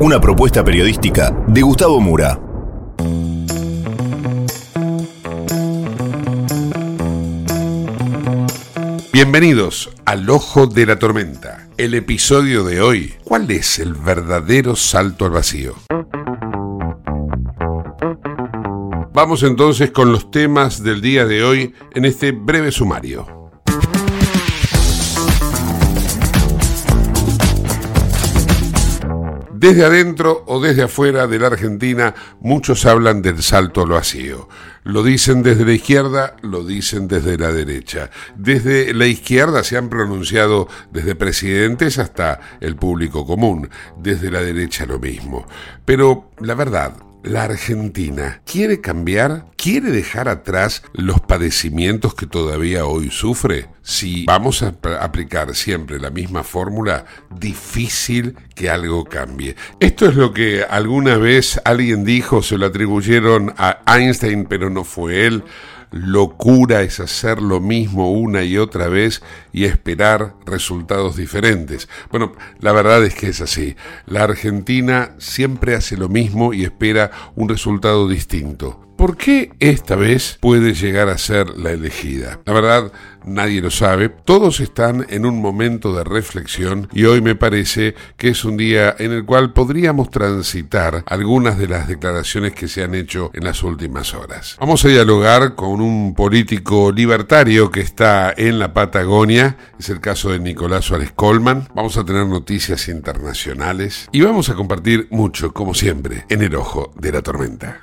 Una propuesta periodística de Gustavo Mura. Bienvenidos al Ojo de la Tormenta. El episodio de hoy, ¿cuál es el verdadero salto al vacío? Vamos entonces con los temas del día de hoy en este breve sumario. Desde adentro o desde afuera de la Argentina, muchos hablan del salto al vacío. Lo dicen desde la izquierda, lo dicen desde la derecha. Desde la izquierda se han pronunciado desde presidentes hasta el público común. Desde la derecha lo mismo. Pero la verdad, la Argentina quiere cambiar, quiere dejar atrás los padecimientos que todavía hoy sufre. Si vamos a ap- aplicar siempre la misma fórmula, difícil que algo cambie. Esto es lo que alguna vez alguien dijo, se lo atribuyeron a Einstein, pero no fue él. Locura es hacer lo mismo una y otra vez y esperar resultados diferentes. Bueno, la verdad es que es así. La Argentina siempre hace lo mismo y espera un resultado distinto. ¿Por qué esta vez puede llegar a ser la elegida? La verdad, nadie lo sabe. Todos están en un momento de reflexión y hoy me parece que es un día en el cual podríamos transitar algunas de las declaraciones que se han hecho en las últimas horas. Vamos a dialogar con un político libertario que está en la Patagonia. Es el caso de Nicolás Suárez Colman. Vamos a tener noticias internacionales y vamos a compartir mucho, como siempre, en el ojo de la tormenta.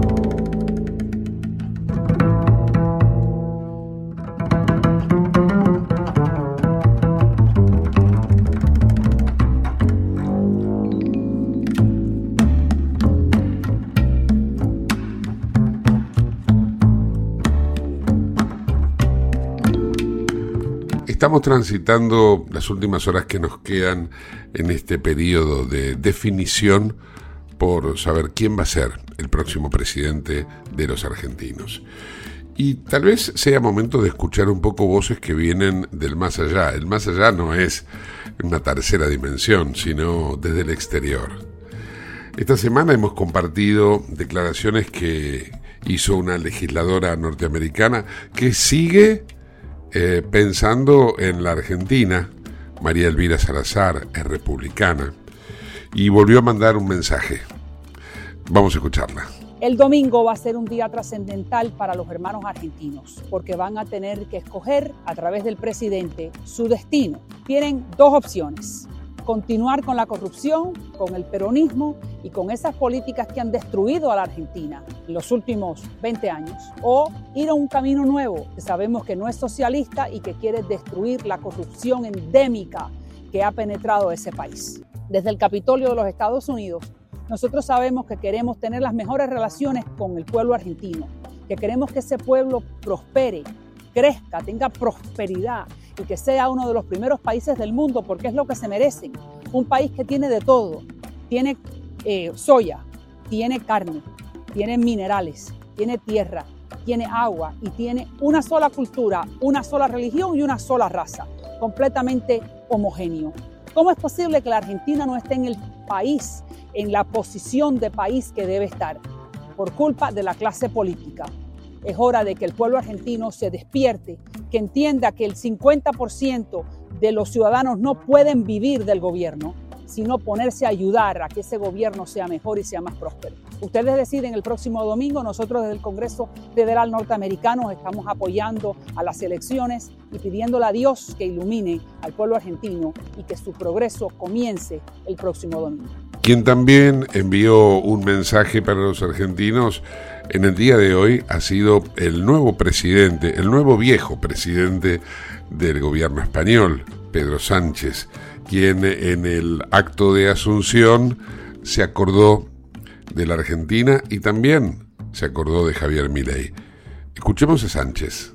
Estamos transitando las últimas horas que nos quedan en este periodo de definición por saber quién va a ser el próximo presidente de los argentinos. Y tal vez sea momento de escuchar un poco voces que vienen del más allá. El más allá no es una tercera dimensión, sino desde el exterior. Esta semana hemos compartido declaraciones que hizo una legisladora norteamericana que sigue eh, pensando en la Argentina. María Elvira Salazar es republicana y volvió a mandar un mensaje. Vamos a escucharla. El domingo va a ser un día trascendental para los hermanos argentinos porque van a tener que escoger a través del presidente su destino. Tienen dos opciones continuar con la corrupción, con el peronismo y con esas políticas que han destruido a la Argentina en los últimos 20 años, o ir a un camino nuevo que sabemos que no es socialista y que quiere destruir la corrupción endémica que ha penetrado ese país. Desde el Capitolio de los Estados Unidos, nosotros sabemos que queremos tener las mejores relaciones con el pueblo argentino, que queremos que ese pueblo prospere, crezca, tenga prosperidad que sea uno de los primeros países del mundo porque es lo que se merecen. Un país que tiene de todo. Tiene eh, soya, tiene carne, tiene minerales, tiene tierra, tiene agua y tiene una sola cultura, una sola religión y una sola raza, completamente homogéneo. ¿Cómo es posible que la Argentina no esté en el país, en la posición de país que debe estar? Por culpa de la clase política. Es hora de que el pueblo argentino se despierte, que entienda que el 50% de los ciudadanos no pueden vivir del gobierno, sino ponerse a ayudar a que ese gobierno sea mejor y sea más próspero. Ustedes deciden el próximo domingo, nosotros desde el Congreso Federal Norteamericano estamos apoyando a las elecciones y pidiéndole a Dios que ilumine al pueblo argentino y que su progreso comience el próximo domingo. Quien también envió un mensaje para los argentinos en el día de hoy ha sido el nuevo presidente, el nuevo viejo presidente del gobierno español, Pedro Sánchez, quien en el acto de Asunción se acordó de la Argentina y también se acordó de Javier Milei. Escuchemos a Sánchez.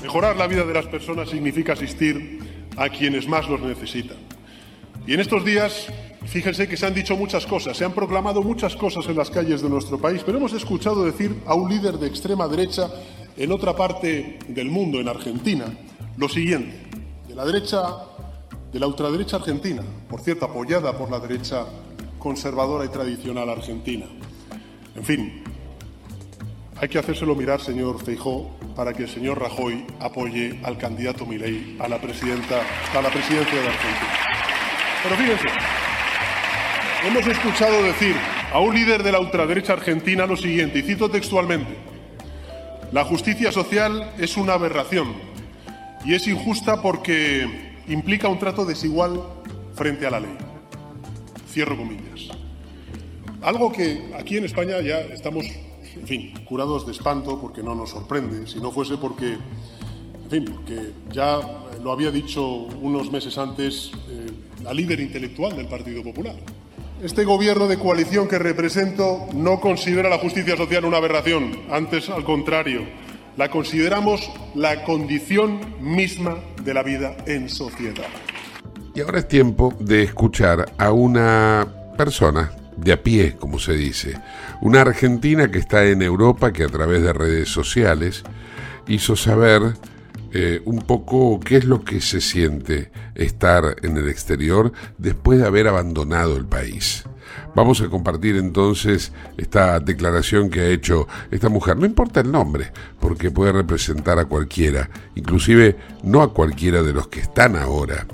Mejorar la vida de las personas significa asistir a quienes más los necesitan. Y en estos días Fíjense que se han dicho muchas cosas, se han proclamado muchas cosas en las calles de nuestro país, pero hemos escuchado decir a un líder de extrema derecha en otra parte del mundo, en Argentina, lo siguiente, de la derecha, de la ultraderecha argentina, por cierto, apoyada por la derecha conservadora y tradicional argentina. En fin, hay que hacérselo mirar, señor Feijó, para que el señor Rajoy apoye al candidato Milei a la presidenta, a la presidencia de Argentina. Pero fíjense, hemos escuchado decir a un líder de la ultraderecha argentina lo siguiente, y cito textualmente, la justicia social es una aberración y es injusta porque implica un trato desigual frente a la ley. Cierro comillas. Algo que aquí en España ya estamos, en fin, curados de espanto porque no nos sorprende, si no fuese porque, en fin, porque ya lo había dicho unos meses antes eh, la líder intelectual del Partido Popular. Este gobierno de coalición que represento no considera la justicia social una aberración, antes al contrario, la consideramos la condición misma de la vida en sociedad. Y ahora es tiempo de escuchar a una persona de a pie, como se dice, una argentina que está en Europa, que a través de redes sociales hizo saber eh, un poco qué es lo que se siente estar en el exterior después de haber abandonado el país. Vamos a compartir entonces esta declaración que ha hecho esta mujer. No importa el nombre, porque puede representar a cualquiera, inclusive no a cualquiera de los que están ahora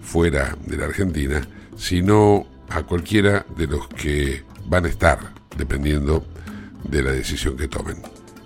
fuera de la Argentina, sino a cualquiera de los que van a estar, dependiendo de la decisión que tomen.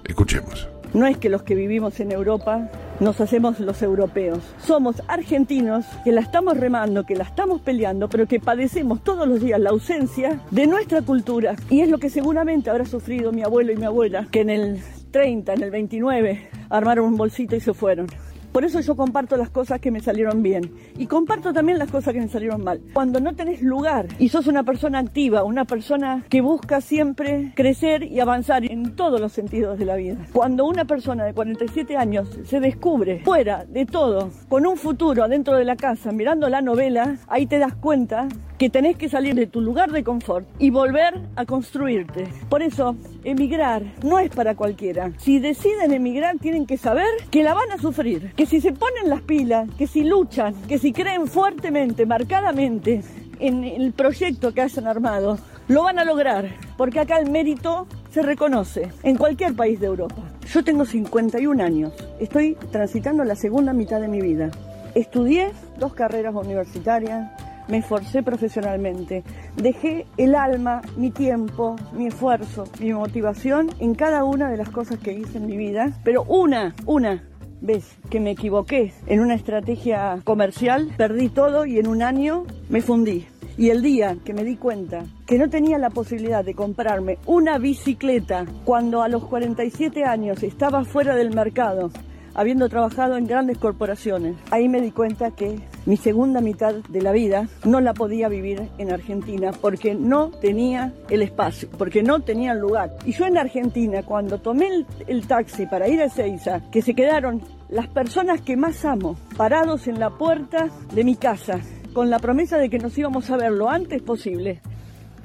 Escuchemos. No es que los que vivimos en Europa nos hacemos los europeos. Somos argentinos que la estamos remando, que la estamos peleando, pero que padecemos todos los días la ausencia de nuestra cultura. Y es lo que seguramente habrá sufrido mi abuelo y mi abuela, que en el 30, en el 29, armaron un bolsito y se fueron. Por eso yo comparto las cosas que me salieron bien y comparto también las cosas que me salieron mal. Cuando no tenés lugar y sos una persona activa, una persona que busca siempre crecer y avanzar en todos los sentidos de la vida. Cuando una persona de 47 años se descubre fuera de todo, con un futuro adentro de la casa, mirando la novela, ahí te das cuenta que tenés que salir de tu lugar de confort y volver a construirte. Por eso, emigrar no es para cualquiera. Si deciden emigrar, tienen que saber que la van a sufrir, que si se ponen las pilas, que si luchan, que si creen fuertemente, marcadamente en el proyecto que hayan armado, lo van a lograr, porque acá el mérito se reconoce en cualquier país de Europa. Yo tengo 51 años, estoy transitando la segunda mitad de mi vida. Estudié dos carreras universitarias, me esforcé profesionalmente, dejé el alma, mi tiempo, mi esfuerzo, mi motivación en cada una de las cosas que hice en mi vida, pero una, una vez que me equivoqué en una estrategia comercial, perdí todo y en un año me fundí. Y el día que me di cuenta que no tenía la posibilidad de comprarme una bicicleta cuando a los 47 años estaba fuera del mercado, habiendo trabajado en grandes corporaciones, ahí me di cuenta que mi segunda mitad de la vida no la podía vivir en Argentina porque no tenía el espacio, porque no tenía el lugar. Y yo en Argentina, cuando tomé el, taxi para ir a Ezeiza, que se quedaron las personas que más amo parados en la puerta de mi casa, con la promesa de que nos íbamos a ver lo antes posible,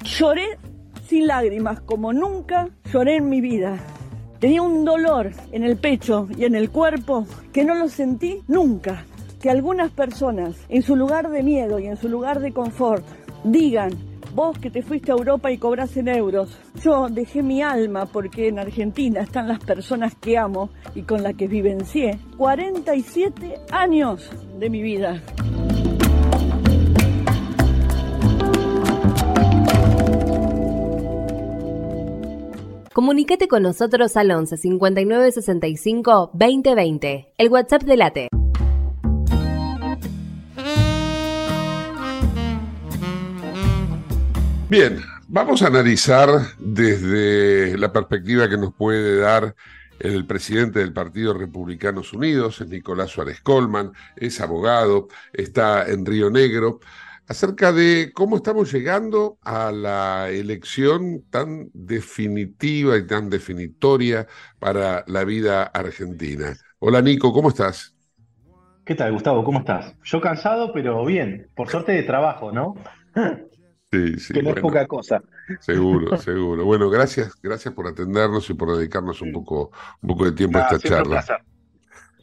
lloré sin lágrimas como nunca lloré en mi vida. Tenía un dolor en el pecho y en el cuerpo que no lo sentí nunca. Que algunas personas, en su lugar de miedo y en su lugar de confort, digan, vos que te fuiste a Europa y cobras en euros, yo dejé mi alma porque en Argentina están las personas que amo y con las que vivencié 47 años de mi vida. Comunicate con nosotros al 11 59 65 2020, el WhatsApp de Late. Bien, vamos a analizar desde la perspectiva que nos puede dar el presidente del Partido Republicanos Unidos, es Nicolás Suárez Colman, es abogado, está en Río Negro, acerca de cómo estamos llegando a la elección tan definitiva y tan definitoria para la vida argentina. Hola Nico, ¿cómo estás? ¿Qué tal, Gustavo? ¿Cómo estás? Yo cansado, pero bien. Por suerte de trabajo, ¿no? Sí, sí. que no es poca cosa. Seguro, seguro. Bueno, gracias, gracias por atendernos y por dedicarnos un poco, un poco de tiempo a esta siempre un charla. placer.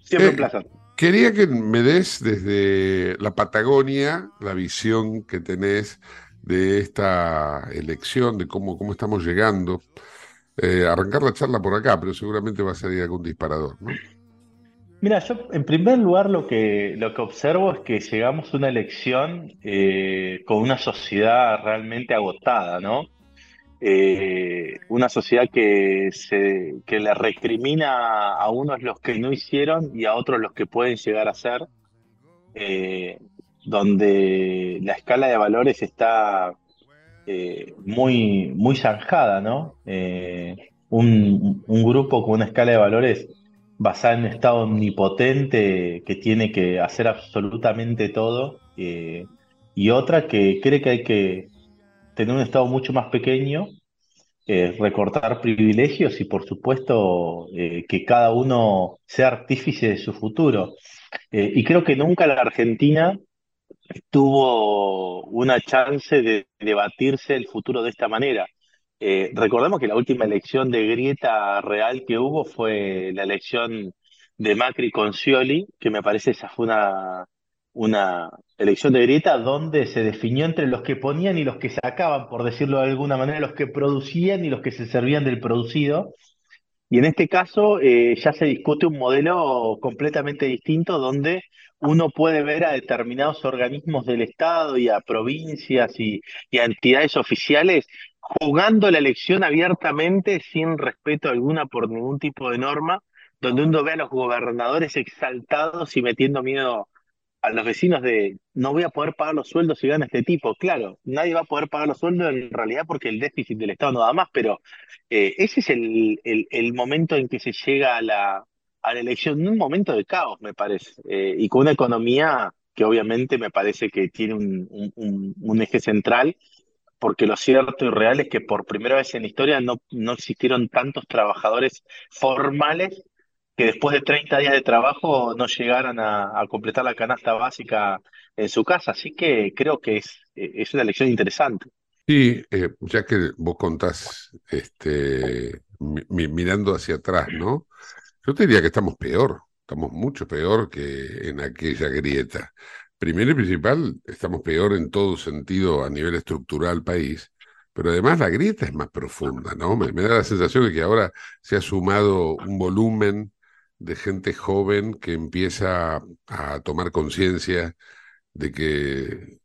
Siempre Eh, un placer. Quería que me des desde la Patagonia la visión que tenés de esta elección, de cómo, cómo estamos llegando. Eh, arrancar la charla por acá, pero seguramente va a salir algún disparador, ¿no? Mira, yo en primer lugar lo que, lo que observo es que llegamos a una elección eh, con una sociedad realmente agotada, ¿no? Eh, una sociedad que, se, que le recrimina a unos los que no hicieron y a otros los que pueden llegar a ser, eh, donde la escala de valores está eh, muy, muy zanjada, ¿no? Eh, un, un grupo con una escala de valores basada en un Estado omnipotente que tiene que hacer absolutamente todo, eh, y otra que cree que hay que tener un Estado mucho más pequeño, eh, recortar privilegios y por supuesto eh, que cada uno sea artífice de su futuro. Eh, y creo que nunca la Argentina tuvo una chance de debatirse el futuro de esta manera. Recordemos que la última elección de grieta real que hubo fue la elección de Macri con Scioli, que me parece esa fue una, una elección de grieta donde se definió entre los que ponían y los que sacaban, por decirlo de alguna manera, los que producían y los que se servían del producido. Y en este caso eh, ya se discute un modelo completamente distinto donde uno puede ver a determinados organismos del Estado y a provincias y, y a entidades oficiales jugando la elección abiertamente sin respeto alguna por ningún tipo de norma, donde uno ve a los gobernadores exaltados y metiendo miedo a los vecinos de no voy a poder pagar los sueldos si gana este tipo. Claro, nadie va a poder pagar los sueldos en realidad porque el déficit del Estado no da más, pero eh, ese es el, el, momento en que se llega a la, a la elección, un momento de caos, me parece, eh, y con una economía que obviamente me parece que tiene un- un eje central, porque lo cierto y real es que por primera vez en la historia no, no existieron tantos trabajadores formales que después de 30 días de trabajo no llegaran a, completar la canasta básica en su casa. Así que creo que es, eh, es una elección interesante. Sí, eh, ya que vos contás, este, mi- mi- mirando hacia atrás, ¿no? Yo te diría que estamos peor, estamos mucho peor que en aquella grieta. Primero y principal, estamos peor en todo sentido a nivel estructural país, pero además la grieta es más profunda, ¿no? Me da la sensación de que ahora se ha sumado un volumen de gente joven que empieza a tomar conciencia de que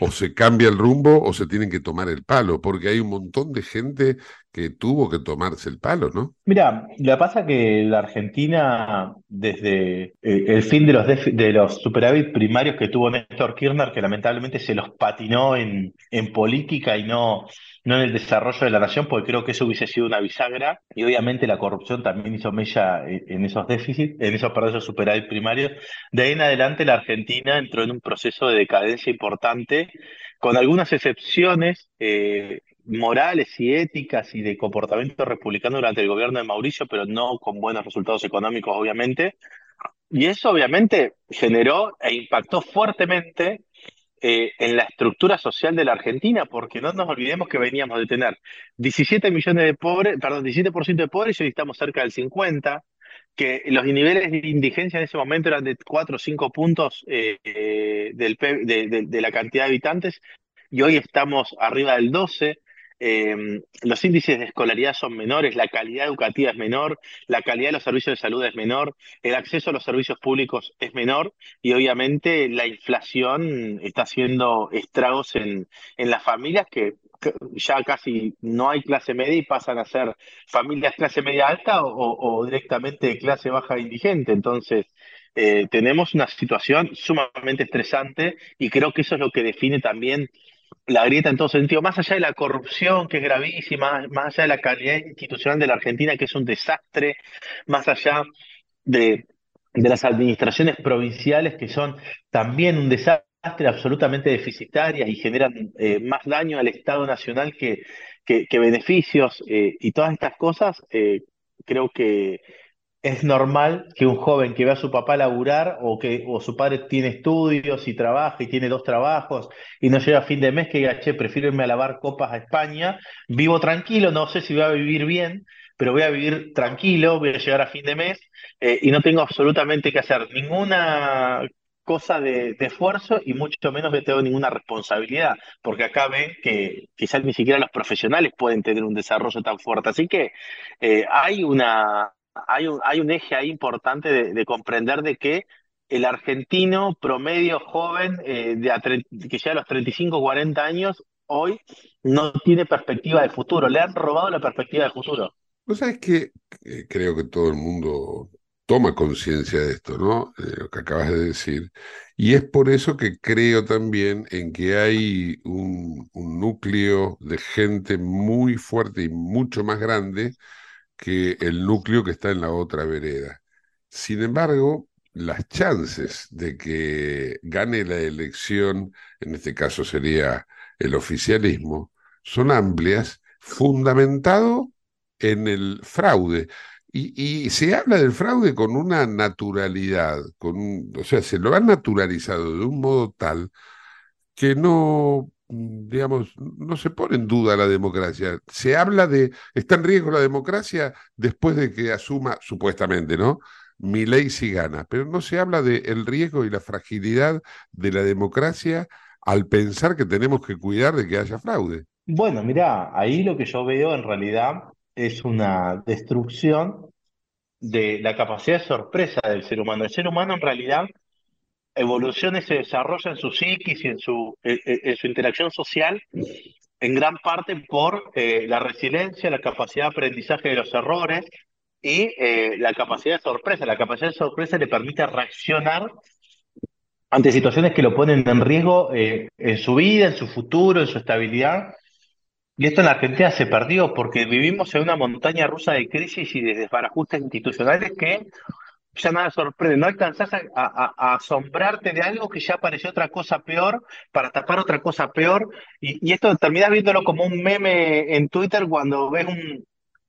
o, se cambia el rumbo o se tienen que tomar el palo, porque hay un montón de gente que tuvo que tomarse el palo, ¿no? Mira, que pasa que la Argentina, desde eh, el fin de los, de los superávit primarios que tuvo Néstor Kirchner, que lamentablemente se los patinó en, política y no, en el desarrollo de la nación, porque creo que eso hubiese sido una bisagra, y obviamente la corrupción también hizo mella en, en esos déficits, en esos, perdón, esos superávit primarios. De ahí en adelante la Argentina entró en un proceso de decadencia importante, con algunas excepciones. eh, morales y éticas y de comportamiento republicano durante el gobierno de Mauricio, pero no con buenos resultados económicos, obviamente. Y eso obviamente generó e impactó fuertemente eh, en la estructura social de la Argentina, porque no nos olvidemos que veníamos de tener 17 millones de pobres, perdón, 17% de pobres y hoy estamos cerca del 50%, que los niveles de indigencia en ese momento eran de 4 o 5 puntos eh, eh, de- de la cantidad de habitantes y hoy estamos arriba del 12%. Eh, los índices de escolaridad son menores, la calidad educativa es menor, la calidad de los servicios de salud es menor, el acceso a los servicios públicos es menor y obviamente la inflación está haciendo estragos en, en las familias que, ya casi no hay clase media y pasan a ser familias clase media alta o, directamente clase baja indigente. Entonces, eh, tenemos una situación sumamente estresante y creo que eso es lo que define también la grieta en todo sentido, más allá de la corrupción, que es gravísima, más allá de la calidad institucional de la Argentina, que es un desastre, más allá de, de las administraciones provinciales, que son también un desastre, absolutamente deficitarias y generan eh, más daño al Estado Nacional que, que, beneficios, eh, y todas estas cosas, eh, creo que es normal que un joven que ve a su papá laburar o que o su padre tiene estudios y trabaja y tiene dos trabajos y no llega a fin de mes que diga, che, prefiero irme a lavar copas a España, vivo tranquilo, no sé si voy a vivir bien, pero voy a vivir tranquilo, voy a llegar a fin de mes eh, y no tengo absolutamente que hacer ninguna cosa de, esfuerzo y mucho menos que tengo ninguna responsabilidad, porque acá ven que quizás ni siquiera los profesionales pueden tener un desarrollo tan fuerte. Así que eh, hay una hay un, eje ahí importante de, de comprender de que el argentino promedio joven eh, de a que llega a los 35, 40 años, hoy no tiene perspectiva de futuro. Le han robado la perspectiva de futuro. Vos sabés que eh, creo que todo el mundo toma conciencia de esto, ¿no? Lo que acabas de decir. Y es por eso que creo también en que hay un núcleo de gente muy fuerte y mucho más grande que el núcleo que está en la otra vereda. Sin embargo, las chances de que gane la elección, en este caso sería el oficialismo, son amplias, fundamentado en el fraude. Y, se habla del fraude con una naturalidad, o sea, se lo han naturalizado de un modo tal que no, digamos, no se pone en duda la democracia. Se habla de, está en riesgo la democracia después de que asuma, supuestamente, ¿no? Milei si gana, pero no se habla de el riesgo y la fragilidad de la democracia al pensar que tenemos que cuidar de que haya fraude. Bueno, mirá, ahí lo que yo veo en realidad es una destrucción de la capacidad de sorpresa del ser humano. El ser humano en realidad evoluciona y se desarrolla en su psiquis y en su, en, en- en su interacción social en gran parte por eh, la resiliencia, la capacidad de aprendizaje de los errores y eh, la capacidad de sorpresa. La capacidad de sorpresa le permite reaccionar ante situaciones que lo ponen en riesgo eh, en su vida, en su futuro, en su estabilidad. Y esto en la Argentina se perdió porque vivimos en una montaña rusa de crisis y de desbarajustes institucionales que ya nada sorprende. No alcanzás a, a- asombrarte de algo que ya apareció otra cosa peor para tapar otra cosa peor. Y, esto terminás viéndolo como un meme en Twitter cuando ves un,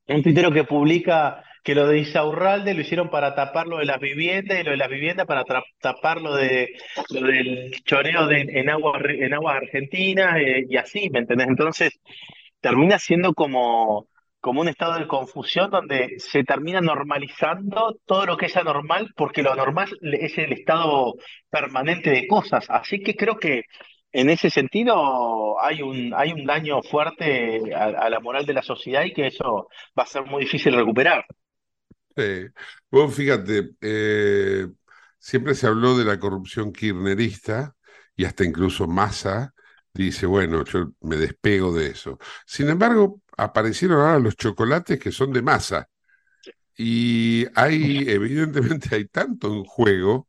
un tuitero que publica que lo de Isaurralde lo hicieron para tapar lo de las viviendas y lo de las viviendas para tapar lo de lo del choreo en aguas en argentinas eh, y así, ¿me entendés? Entonces termina siendo como, como un estado de confusión donde se termina normalizando todo lo que es anormal porque lo normal es el estado permanente de cosas. Así que creo que en ese sentido hay un, hay un daño fuerte a, la moral de la sociedad y que eso va a ser muy difícil recuperar. Sí. Vos fíjate, eh, siempre se habló de la corrupción kirchnerista y hasta incluso Massa dice, bueno, yo me despego de eso. Sin embargo, aparecieron ahora los chocolates que son de masa. Y hay, evidentemente, hay tanto en juego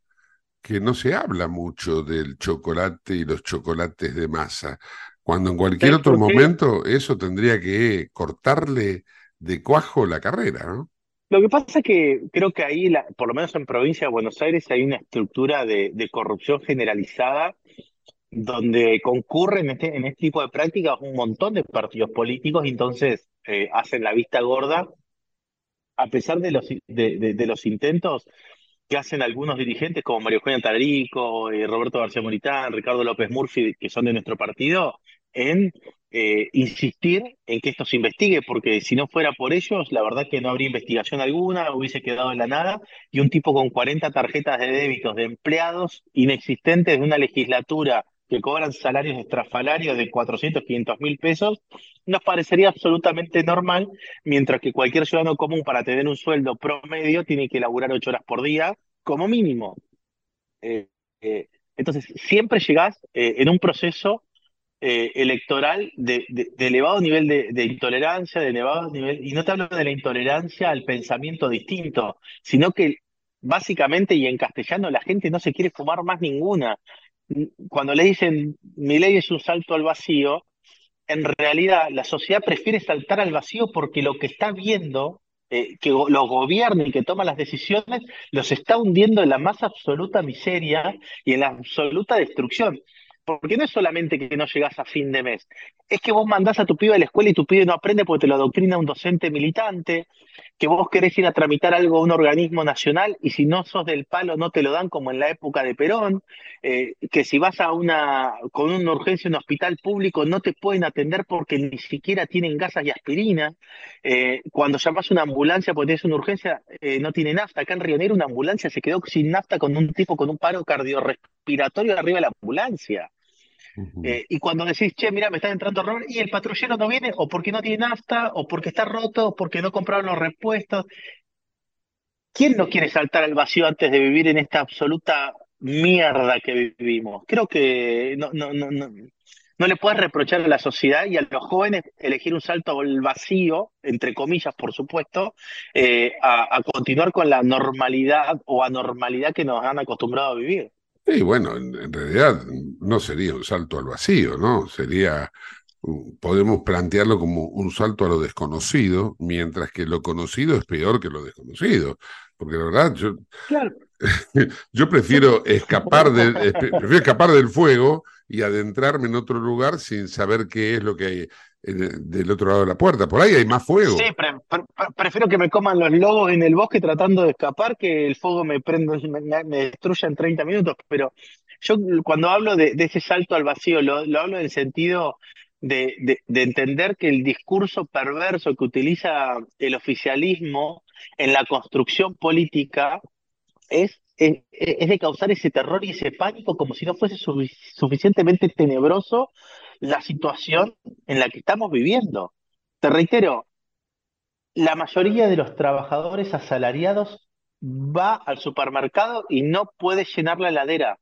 que no se habla mucho del chocolate y los chocolates de masa, cuando en cualquier ¿Sabes otro momento eso tendría que cortarle de cuajo la carrera, ¿no? Lo que pasa es que creo que ahí, la- por lo menos en provincia de Buenos Aires, hay una estructura de, de corrupción generalizada donde concurren en este, en este tipo de prácticas un montón de partidos políticos y entonces eh, hacen la vista gorda, a pesar de los, de, de- los intentos que hacen algunos dirigentes como Mario Eugenia Tarico, eh, Roberto García Moritán, Ricardo López Murphy, que son de nuestro partido, en eh, insistir en que esto se investigue, porque si no fuera por ellos, la verdad que no habría investigación alguna, hubiese quedado en la nada, y un tipo con 40 tarjetas de débitos de empleados inexistentes de una legislatura que cobran salarios estrafalarios de 400, 500 mil pesos, nos parecería absolutamente normal, mientras que cualquier ciudadano común para tener un sueldo promedio tiene que laburar ocho horas por día como mínimo. Eh, eh, entonces, siempre llegás eh, en un proceso electoral de elevado nivel de, de intolerancia, de elevado nivel, y no te hablo de la intolerancia al pensamiento distinto, sino que básicamente y en castellano la gente no se quiere fumar más ninguna. Cuando le dicen mi ley es un salto al vacío, en realidad la sociedad prefiere saltar al vacío porque lo que está viendo, eh, que los gobierna y que toma las decisiones, los está hundiendo en la más absoluta miseria y en la absoluta destrucción. Porque no es solamente que no llegás a fin de mes, es que vos mandás a tu pibe a la escuela y tu pibe no aprende porque te lo adoctrina un docente militante, que vos querés ir a tramitar algo a un organismo nacional y si no sos del palo no te lo dan como en la época de Perón, eh, que si vas a una, con una urgencia a un hospital público no te pueden atender porque ni siquiera tienen gasas y aspirina, eh, cuando llamas a una ambulancia porque tienes una urgencia eh, no tiene nafta, acá en Río Negro una ambulancia se quedó sin nafta con un tipo con un paro cardiorrespiratorio arriba de la ambulancia. Eh, y cuando decís, che, mira, me está entrando error, y el patrullero no viene, o porque no tiene nafta, o porque está roto, o porque no compraron los repuestos. ¿Quién no quiere saltar al vacío antes de vivir en esta absoluta mierda que vivimos? Creo que no, no, no, no, no le puedes reprochar a la sociedad y a los jóvenes elegir un salto al vacío, entre comillas, por supuesto, eh, a continuar con la normalidad o anormalidad que nos han acostumbrado a vivir. Sí, bueno, en, en realidad no sería un salto al vacío, ¿no? Sería, uh, podemos plantearlo como un salto a lo desconocido, mientras que lo conocido es peor que lo desconocido. Porque la verdad, yo, Claro. yo prefiero escapar del, pre- prefiero escapar del fuego y adentrarme en otro lugar sin saber qué es lo que hay del otro lado de la puerta. Por ahí hay más fuego. Sí, pre- pre- pre- prefiero que me coman los lobos en el bosque tratando de escapar que el fuego me prenda, me, me- destruya en 30 minutos. Pero yo cuando hablo de, ese salto al vacío, lo, lo hablo en el sentido de, de- de entender que el discurso perverso que utiliza el oficialismo en la construcción política es, es, de causar ese terror y ese pánico como si no fuese sufi- suficientemente tenebroso la situación en la que estamos viviendo. Te reitero, la mayoría de los trabajadores asalariados va al supermercado y no puede llenar la heladera.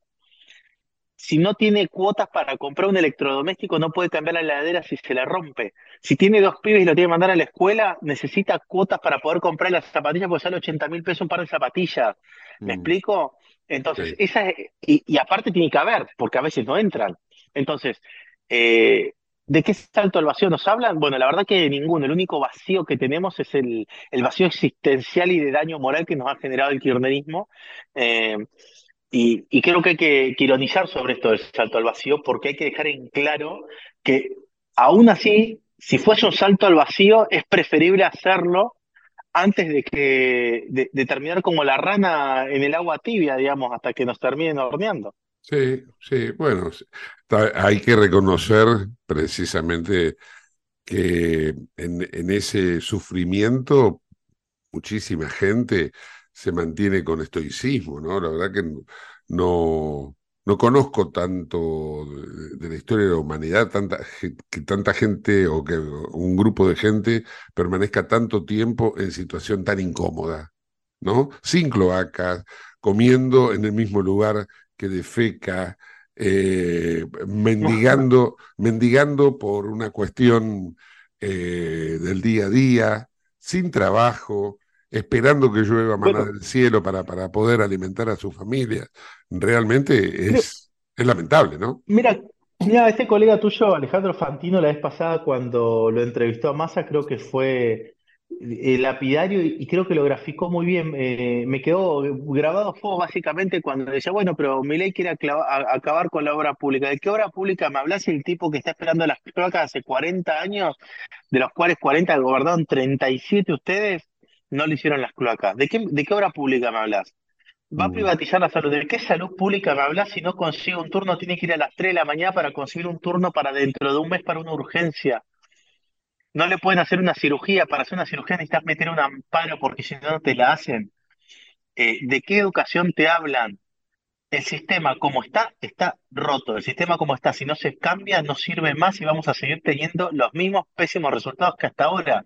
Si no tiene cuotas para comprar un electrodoméstico, no puede cambiar la heladera si se le rompe. Si tiene dos pibes y lo tiene que mandar a la escuela, necesita cuotas para poder comprar las zapatillas porque sale 80 mil pesos un par de zapatillas. ¿Me Mm, explico? Entonces, sí. esa es- y, y aparte tiene que haber, porque a veces no entran. Entonces, eh, ¿de qué salto al vacío nos hablan? Bueno, la verdad que ninguno. El único vacío que tenemos es el, vacío existencial y de daño moral que nos ha generado el kirchnerismo. Eh, y, creo que hay que, que ironizar sobre esto del salto al vacío, porque hay que dejar en claro que aún así, si fuese un salto al vacío, es preferible hacerlo antes de que de terminar como la rana en el agua tibia, digamos, hasta que nos terminen horneando. Sí, sí, bueno, hay que reconocer precisamente que en, en ese sufrimiento muchísima gente se mantiene con estoicismo, ¿no? La verdad que no, no conozco tanto de, la historia de la humanidad, tanta, que tanta gente o que un grupo de gente permanezca tanto tiempo en situación tan incómoda, ¿no? Sin cloacas, comiendo en el mismo lugar que defeca, eh, mendigando, mendigando por una cuestión eh, del día a día, sin trabajo, esperando que llueva maná Bueno. del cielo para, para poder alimentar a su familia. Realmente es, es lamentable, ¿no? Mira, mira, este colega tuyo, Alejandro Fantino, la vez pasada cuando lo entrevistó a Massa, creo que fue eh, lapidario y, y creo que lo graficó muy bien. Eh, me quedó grabado a fuego básicamente cuando decía, bueno, pero Milei quiere a- acabar con la obra pública. ¿De qué obra pública me hablas? El tipo que está esperando las cloacas hace 40 años, de los cuales 40 gobernaron 37 ustedes, no le hicieron las cloacas. ¿De qué, de qué obra pública me hablas? Va a Mm. privatizar la salud. ¿De qué salud pública me hablas si no consigue un turno? Tiene que ir a las 3 de la mañana para conseguir un turno para dentro de un mes para una urgencia. No le pueden hacer una cirugía. Para hacer una cirugía necesitas meter un amparo porque si no, no te la hacen. Eh, ¿de qué educación te hablan? El sistema como está, está roto. El sistema como está, si no se cambia, no sirve más y vamos a seguir teniendo los mismos pésimos resultados que hasta ahora.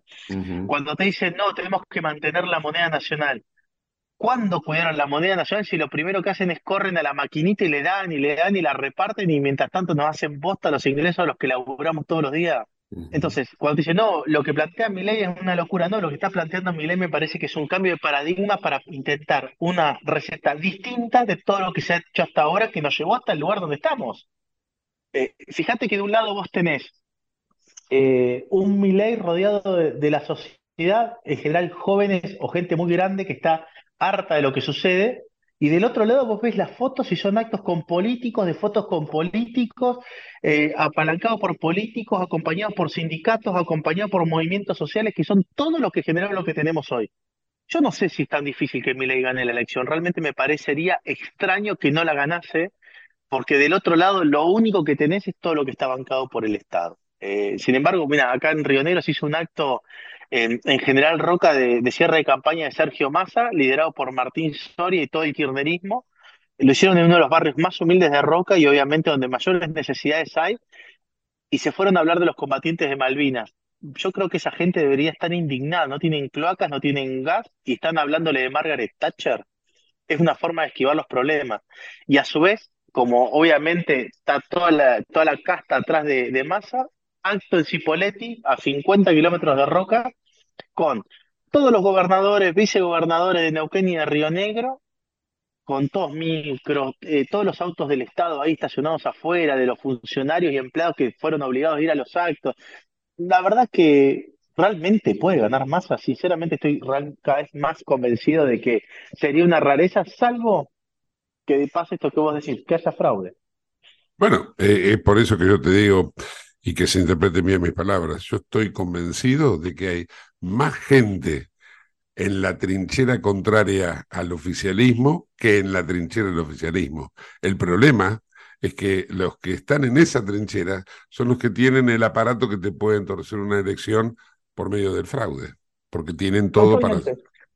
Cuando te dicen, no, tenemos que mantener la moneda nacional. ¿Cuándo cuidaron la moneda nacional si lo primero que hacen es corren a la maquinita y le dan y le dan y la reparten y mientras tanto nos hacen bosta los ingresos a los que laburamos todos los días? Entonces, cuando te dicen, no, lo que plantea Milei es una locura, no, lo que está planteando Milei me parece que es un cambio de paradigma para intentar una receta distinta de todo lo que se ha hecho hasta ahora que nos llevó hasta el lugar donde estamos. Eh, fíjate que de un lado vos tenés eh, un Milei rodeado de, de la sociedad, en general jóvenes o gente muy grande que está harta de lo que sucede, y del otro lado vos ves las fotos y son actos con políticos, de fotos con políticos, eh, apalancados por políticos, acompañados por sindicatos, acompañados por movimientos sociales, que son todo lo que generaron lo que tenemos hoy. Yo no sé si es tan difícil que Milei gane la elección, realmente me parecería extraño que no la ganase, porque del otro lado lo único que tenés es todo lo que está bancado por el Estado. Eh, sin embargo, mira, acá en Río Negro se hizo un acto en, en General Roca de, de cierre de campaña de Sergio Massa, liderado por Martín Soria y todo el kirchnerismo. Lo hicieron en uno de los barrios más humildes de Roca y obviamente donde mayores necesidades hay, y se fueron a hablar de los combatientes de Malvinas. Yo creo que esa gente debería estar indignada, no tienen cloacas, no tienen gas, y están hablándole de Margaret Thatcher. Es una forma de esquivar los problemas. Y a su vez, como obviamente está toda la, toda la casta atrás de, de Massa, acto en Cipolletti, a 50 kilómetros de Roca, con todos los gobernadores, vicegobernadores de Neuquén y de Río Negro, con todos micros, eh, todos los autos del Estado ahí estacionados afuera, de los funcionarios y empleados que fueron obligados a ir a los actos. La verdad que realmente puede ganar Massa. Sinceramente estoy cada vez más convencido de que sería una rareza, salvo que pase esto que vos decís, que haya fraude. Bueno, eh, es por eso que yo te digo, y que se interpreten bien mis palabras, yo estoy convencido de que hay más gente en la trinchera contraria al oficialismo que en la trinchera del oficialismo. El problema es que los que están en esa trinchera son los que tienen el aparato que te pueden torcer una elección por medio del fraude, porque tienen todo para,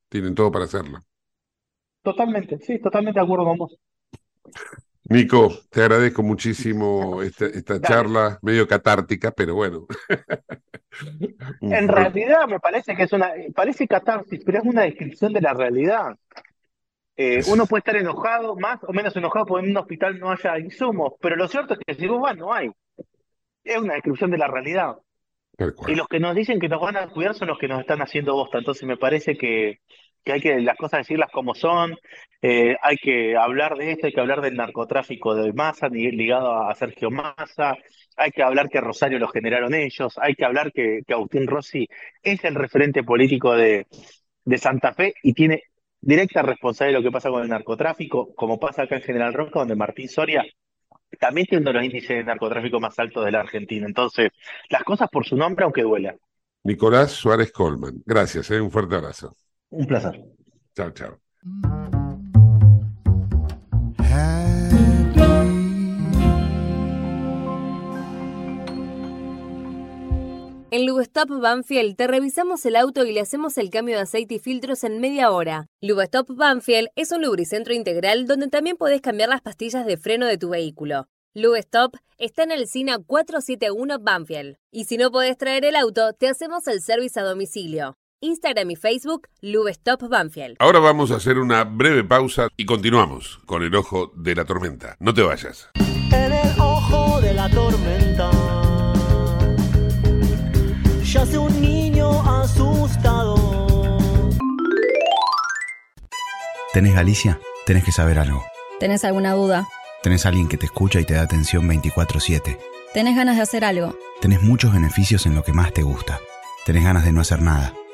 tienen todo para hacerlo. totalmente, sí, totalmente de acuerdo con vos. Nico, te agradezco muchísimo esta, charla medio catártica, pero bueno. En realidad me parece que es una, parece catarsis, pero es una descripción de la realidad. Eh, uno puede estar enojado, más o menos enojado porque en un hospital no haya insumos, pero lo cierto es que si vos vas no hay. Es una descripción de la realidad. Y los que nos dicen que nos van a cuidar son los que nos están haciendo bosta. Entonces me parece que, que hay que las cosas decirlas como son. Eh, hay que hablar de esto, hay que hablar del narcotráfico de Massa ligado a Sergio Massa. Hay que hablar que Rosario lo generaron ellos. Hay que hablar que, que Agustín Rossi es el referente político de, de Santa Fe y tiene directa responsabilidad de lo que pasa con el narcotráfico, como pasa acá en General Roca, donde Martín Soria también tiene uno de los índices de narcotráfico más altos de la Argentina. Entonces, las cosas por su nombre, aunque duela. Nicolás Suárez Colman. Gracias, eh, un fuerte abrazo. Un placer. Chao, chao. En Lubestop Banfield te revisamos el auto y le hacemos el cambio de aceite y filtros en media hora. Lubestop Banfield es un lubricentro integral donde también podés cambiar las pastillas de freno de tu vehículo. Lubestop está en el SINA 471 Banfield. Y si no podés traer el auto, te hacemos el service a domicilio. Instagram y Facebook, Lubestop Banfield. Ahora vamos a hacer una breve pausa y continuamos con el ojo de la tormenta. No te vayas. En la tormenta. Yace un niño asustado. ¿Tenés Galicia? Tenés que saber algo. ¿Tenés alguna duda? Tenés alguien que te escucha y te da atención 24/7. ¿Tenés ganas de hacer algo? Tenés muchos beneficios en lo que más te gusta. Tenés ganas de no hacer nada.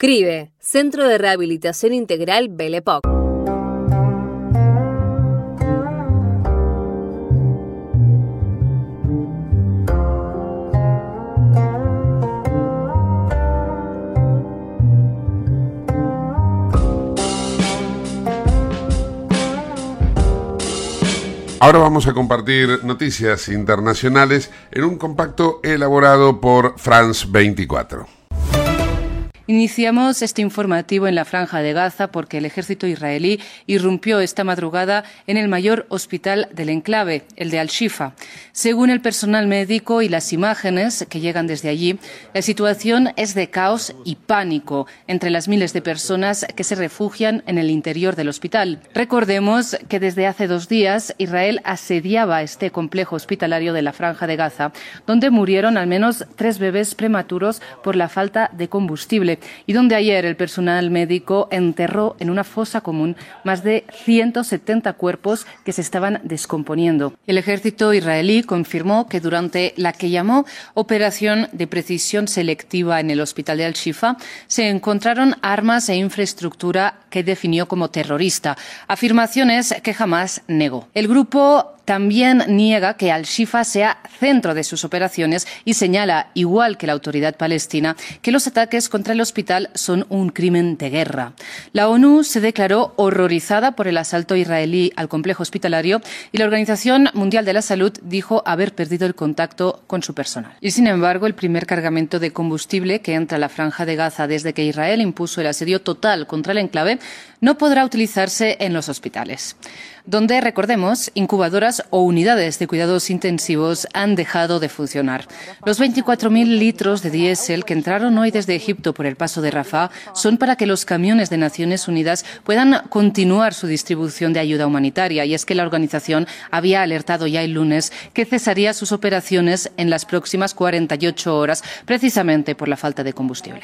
CRIBE, Centro de Rehabilitación Integral Belepoc. Ahora vamos a compartir noticias internacionales en un compacto elaborado por France 24. Iniciamos este informativo en la franja de Gaza porque el ejército israelí irrumpió esta madrugada en el mayor hospital del enclave, el de Al-Shifa. Según el personal médico y las imágenes que llegan desde allí, la situación es de caos y pánico entre las miles de personas que se refugian en el interior del hospital. Recordemos que desde hace dos días Israel asediaba este complejo hospitalario de la franja de Gaza, donde murieron al menos tres bebés prematuros por la falta de combustible y donde ayer el personal médico enterró en una fosa común más de 170 cuerpos que se estaban descomponiendo. El ejército israelí confirmó que durante la que llamó operación de precisión selectiva en el hospital de Al-Shifa se encontraron armas e infraestructura que definió como terrorista, afirmaciones que jamás negó. El grupo también niega que Al-Shifa sea centro de sus operaciones y señala, igual que la autoridad palestina, que los ataques contra el hospital son un crimen de guerra. La ONU se declaró horrorizada por el asalto israelí al complejo hospitalario y la Organización Mundial de la Salud dijo haber perdido el contacto con su personal. Y sin embargo, el primer cargamento de combustible que entra a la franja de Gaza desde que Israel impuso el asedio total contra el enclave no podrá utilizarse en los hospitales donde, recordemos, incubadoras o unidades de cuidados intensivos han dejado de funcionar. Los 24.000 litros de diésel que entraron hoy desde Egipto por el paso de Rafah son para que los camiones de Naciones Unidas puedan continuar su distribución de ayuda humanitaria. Y es que la organización había alertado ya el lunes que cesaría sus operaciones en las próximas 48 horas, precisamente por la falta de combustible.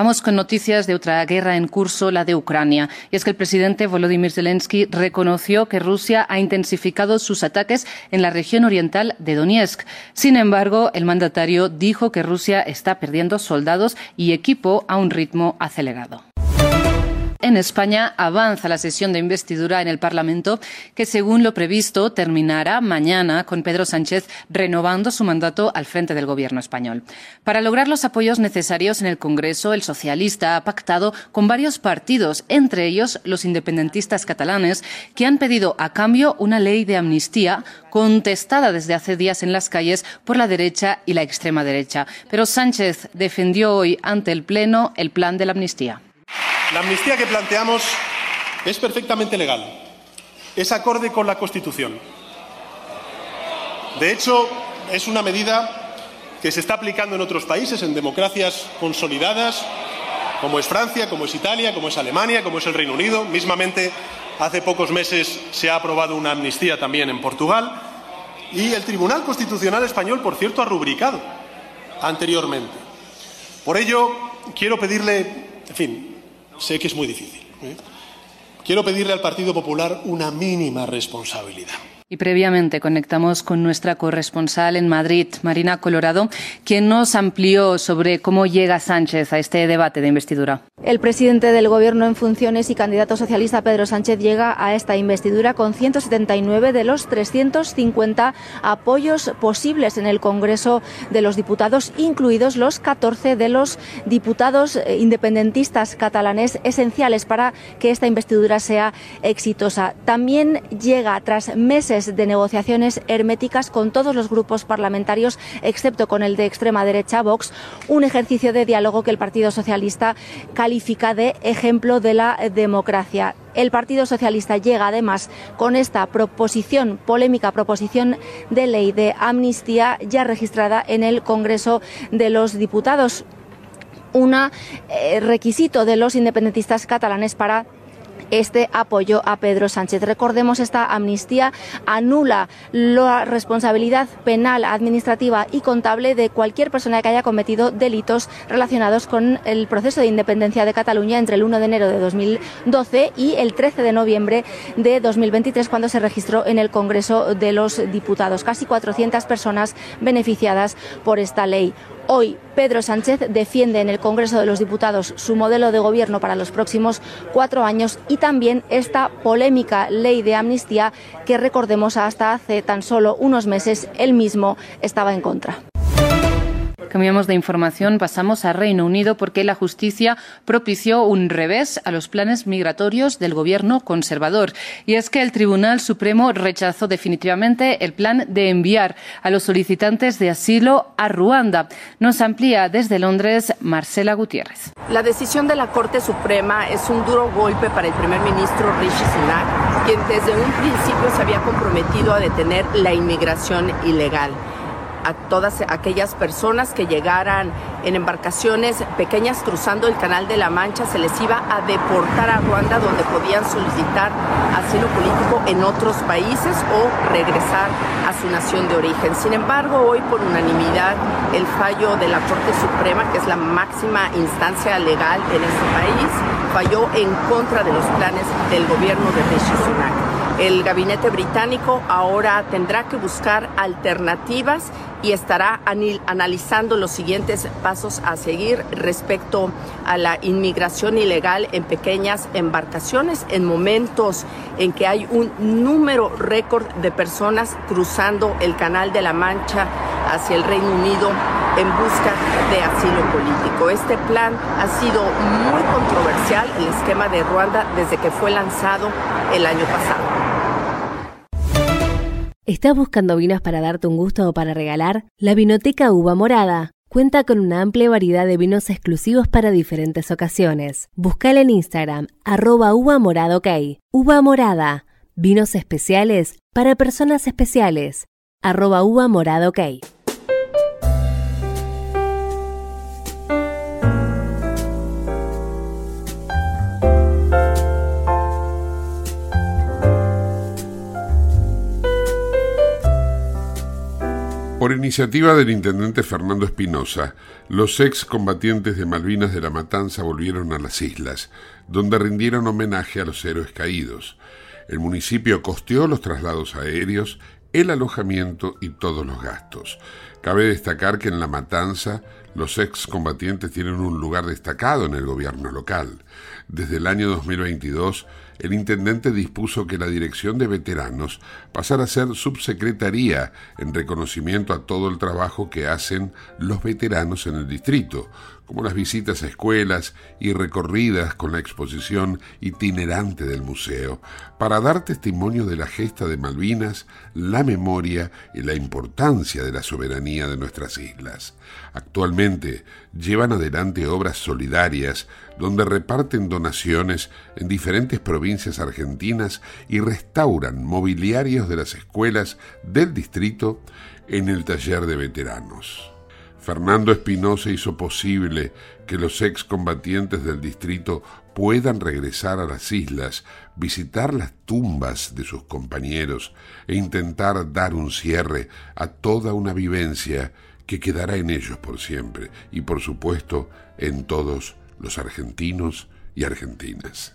Vamos con noticias de otra guerra en curso, la de Ucrania. Y es que el presidente Volodymyr Zelensky reconoció que Rusia ha intensificado sus ataques en la región oriental de Donetsk. Sin embargo, el mandatario dijo que Rusia está perdiendo soldados y equipo a un ritmo acelerado. En España avanza la sesión de investidura en el Parlamento, que según lo previsto terminará mañana con Pedro Sánchez renovando su mandato al frente del Gobierno español. Para lograr los apoyos necesarios en el Congreso, el socialista ha pactado con varios partidos, entre ellos los independentistas catalanes, que han pedido a cambio una ley de amnistía contestada desde hace días en las calles por la derecha y la extrema derecha. Pero Sánchez defendió hoy ante el Pleno el plan de la amnistía. La amnistía que planteamos es perfectamente legal, es acorde con la Constitución. De hecho, es una medida que se está aplicando en otros países, en democracias consolidadas, como es Francia, como es Italia, como es Alemania, como es el Reino Unido. Mismamente, hace pocos meses se ha aprobado una amnistía también en Portugal. Y el Tribunal Constitucional Español, por cierto, ha rubricado anteriormente. Por ello, quiero pedirle, en fin, sé que es muy difícil, ¿eh? quiero pedirle al Partido Popular una mínima responsabilidad. Y previamente conectamos con nuestra corresponsal en Madrid, Marina Colorado, quien nos amplió sobre cómo llega Sánchez a este debate de investidura. El presidente del Gobierno en funciones y candidato socialista Pedro Sánchez llega a esta investidura con 179 de los 350 apoyos posibles en el Congreso de los Diputados, incluidos los 14 de los diputados eh, independentistas catalanes esenciales para que esta investidura sea exitosa. También llega tras meses de negociaciones herméticas con todos los grupos parlamentarios, excepto con el de extrema derecha, Vox, un ejercicio de diálogo que el Partido Socialista califica de ejemplo de la democracia. El Partido Socialista llega además con esta proposición, polémica proposición de ley de amnistía ya registrada en el Congreso de los Diputados. Un eh, requisito de los independentistas catalanes para este apoyo a Pedro Sánchez. Recordemos, esta amnistía anula la responsabilidad penal, administrativa y contable de cualquier persona que haya cometido delitos relacionados con el proceso de independencia de Cataluña entre el 1 de enero de 2012 y el 13 de noviembre de 2023, cuando se registró en el Congreso de los Diputados. Casi 400 personas beneficiadas por esta ley. Hoy Pedro Sánchez defiende en el Congreso de los Diputados su modelo de gobierno para los próximos cuatro años y también esta polémica ley de amnistía que recordemos hasta hace tan solo unos meses él mismo estaba en contra. Cambiamos de información, pasamos a Reino Unido porque la justicia propició un revés a los planes migratorios del gobierno conservador. Y es que el Tribunal Supremo rechazó definitivamente el plan de enviar a los solicitantes de asilo a Ruanda. Nos amplía desde Londres Marcela Gutiérrez. La decisión de la Corte Suprema es un duro golpe para el primer ministro Rishi Sunak, quien desde un principio se había comprometido a detener la inmigración ilegal a todas aquellas personas que llegaran en embarcaciones pequeñas cruzando el Canal de la Mancha, se les iba a deportar a Ruanda donde podían solicitar asilo político en otros países o regresar a su nación de origen. Sin embargo, hoy por unanimidad el fallo de la Corte Suprema, que es la máxima instancia legal en este país, falló en contra de los planes del gobierno de Rishi Sunak. El gabinete británico ahora tendrá que buscar alternativas y estará analizando los siguientes pasos a seguir respecto a la inmigración ilegal en pequeñas embarcaciones en momentos en que hay un número récord de personas cruzando el Canal de la Mancha hacia el Reino Unido en busca de asilo político. Este plan ha sido muy controversial, el esquema de Ruanda, desde que fue lanzado el año pasado. ¿Estás buscando vinos para darte un gusto o para regalar? La Vinoteca Uva Morada cuenta con una amplia variedad de vinos exclusivos para diferentes ocasiones. Buscala en Instagram, arroba uva morada. Uva morada, vinos especiales para personas especiales, arroba uva morada. Por iniciativa del intendente Fernando Espinosa, los ex combatientes de Malvinas de la Matanza volvieron a las islas, donde rindieron homenaje a los héroes caídos. El municipio costeó los traslados aéreos, el alojamiento y todos los gastos. Cabe destacar que en la Matanza los ex combatientes tienen un lugar destacado en el gobierno local. Desde el año 2022, el intendente dispuso que la Dirección de Veteranos pasara a ser subsecretaría en reconocimiento a todo el trabajo que hacen los veteranos en el distrito, como las visitas a escuelas y recorridas con la exposición itinerante del museo, para dar testimonio de la gesta de Malvinas, la memoria y la importancia de la soberanía de nuestras islas. Actualmente llevan adelante obras solidarias donde reparten donaciones en diferentes provincias argentinas y restauran mobiliarios de las escuelas del distrito en el taller de veteranos. Fernando Espinosa hizo posible que los excombatientes del distrito puedan regresar a las islas, visitar las tumbas de sus compañeros e intentar dar un cierre a toda una vivencia que quedará en ellos por siempre y por supuesto en todos los argentinos y argentinas.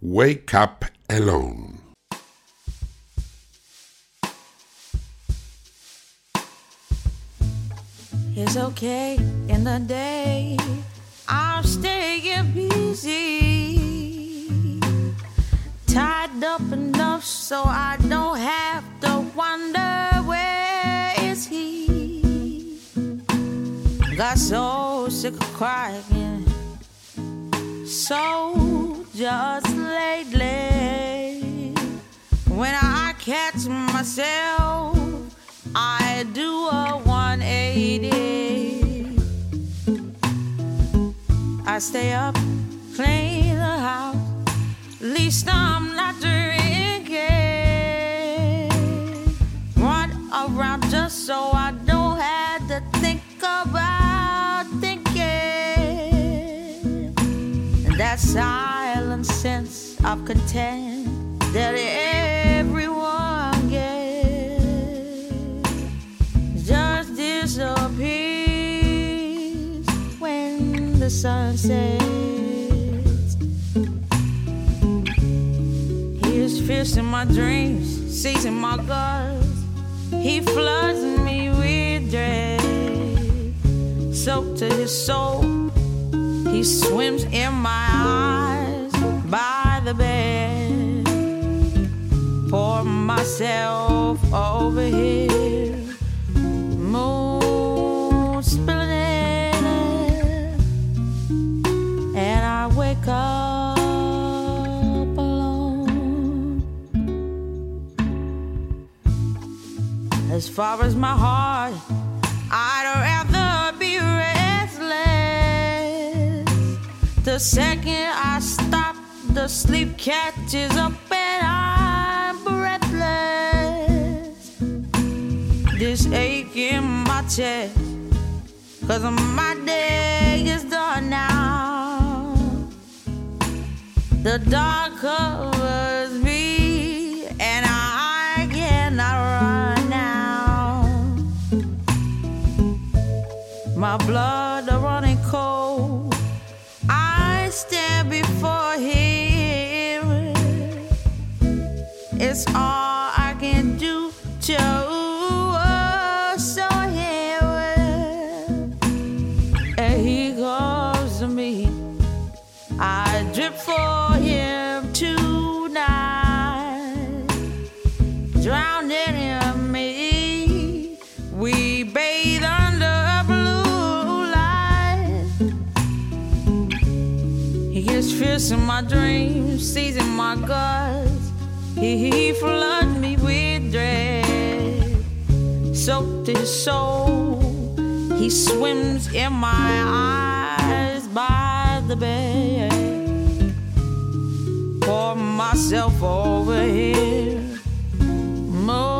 Wake Up Alone. It's okay in the day. I'm staying busy. Tied up enough so I don't have to wonder where is he. Got so sick of crying. So just lately, when I catch myself, I do a 180. I stay up, clean the house. At least I'm not drinking. Run around just so I don't That silent sense of content that everyone gets just disappears when the sun sets. He is fierce my dreams, seizing my guts. He floods me with dread, soaked to his soul. He swims in my eyes by the bed. Pour myself over here. Moon spilling in it. And I wake up alone. As far as my heart, The second I stop, the sleep catches up and I'm breathless. This ache in my chest, cause my day is done now. The dark covers me, and I cannot run now. My blood It's all I can do to show him. And he comes to me. I drip for him tonight. Drowning in me. We bathe under blue light. He gets fierce in my dreams, seizing my guts. He, floods me with dread, soaked his soul. He swims in my eyes by the bed. Pour myself over here, moon